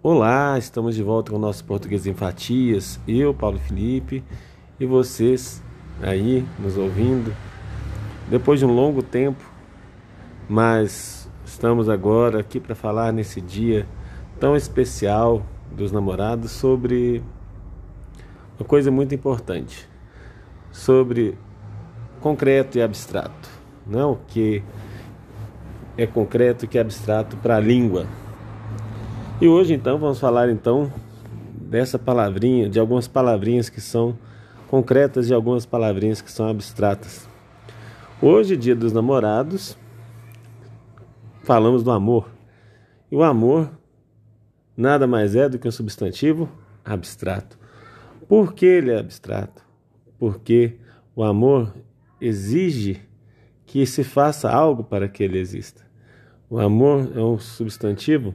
Olá, estamos de volta com o nosso Português em Fatias. Eu, Paulo Felipe, e vocês aí nos ouvindo. Depois de um longo tempo, mas estamos agora aqui para falar nesse dia tão especial dos namorados sobre uma coisa muito importante, sobre concreto e abstrato, não o que é concreto e que é abstrato para a língua e hoje então vamos falar então dessa palavrinha, de algumas palavrinhas que são concretas e algumas palavrinhas que são abstratas. Hoje, dia dos namorados, falamos do amor. E o amor nada mais é do que um substantivo abstrato. Por que ele é abstrato? Porque o amor exige que se faça algo para que ele exista. O amor é um substantivo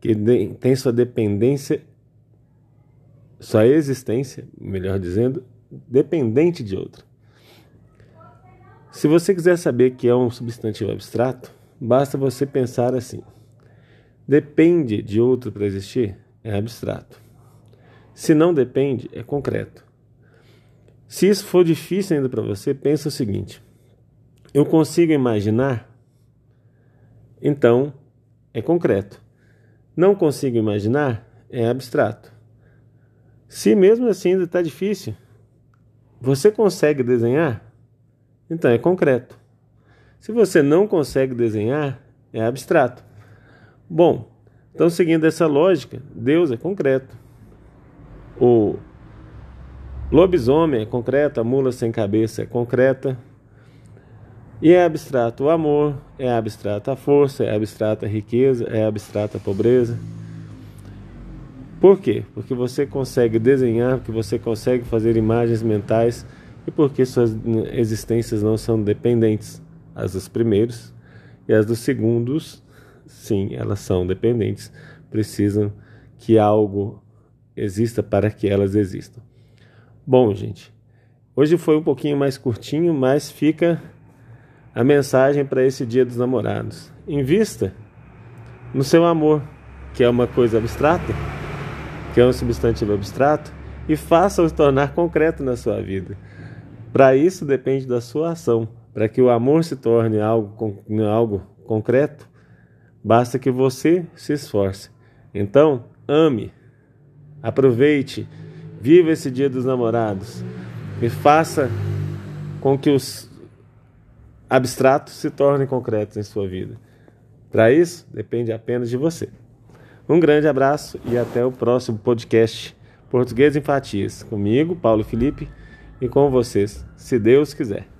que tem sua dependência, sua existência, melhor dizendo, dependente de outro. Se você quiser saber que é um substantivo abstrato, basta você pensar assim: depende de outro para existir? É abstrato. Se não depende, é concreto. Se isso for difícil ainda para você, pensa o seguinte: eu consigo imaginar? Então, é concreto. Não consigo imaginar é abstrato. Se mesmo assim ainda está difícil, você consegue desenhar? Então é concreto. Se você não consegue desenhar, é abstrato. Bom, então seguindo essa lógica, Deus é concreto. O lobisomem é concreto, a mula sem cabeça é concreta, e é abstrato o amor, é abstrata a força, é abstrata a riqueza, é abstrata a pobreza. Por quê? Porque você consegue desenhar, porque você consegue fazer imagens mentais e porque suas existências não são dependentes. As dos primeiros e as dos segundos, sim, elas são dependentes. Precisam que algo exista para que elas existam. Bom, gente, hoje foi um pouquinho mais curtinho, mas fica a mensagem para esse Dia dos Namorados. Invista no seu amor, que é uma coisa abstrata, que é um substantivo abstrato, e faça-o tornar concreto na sua vida. Para isso depende da sua ação. Para que o amor se torne algo, algo concreto, basta que você se esforce. Então, ame, aproveite, viva esse Dia dos Namorados e faça com que os abstratos se tornem concretos em sua vida. Para isso, depende apenas de você. Um grande abraço e até o próximo podcast Português em Fatias. Comigo, Paulo Felipe, e com vocês, se Deus quiser.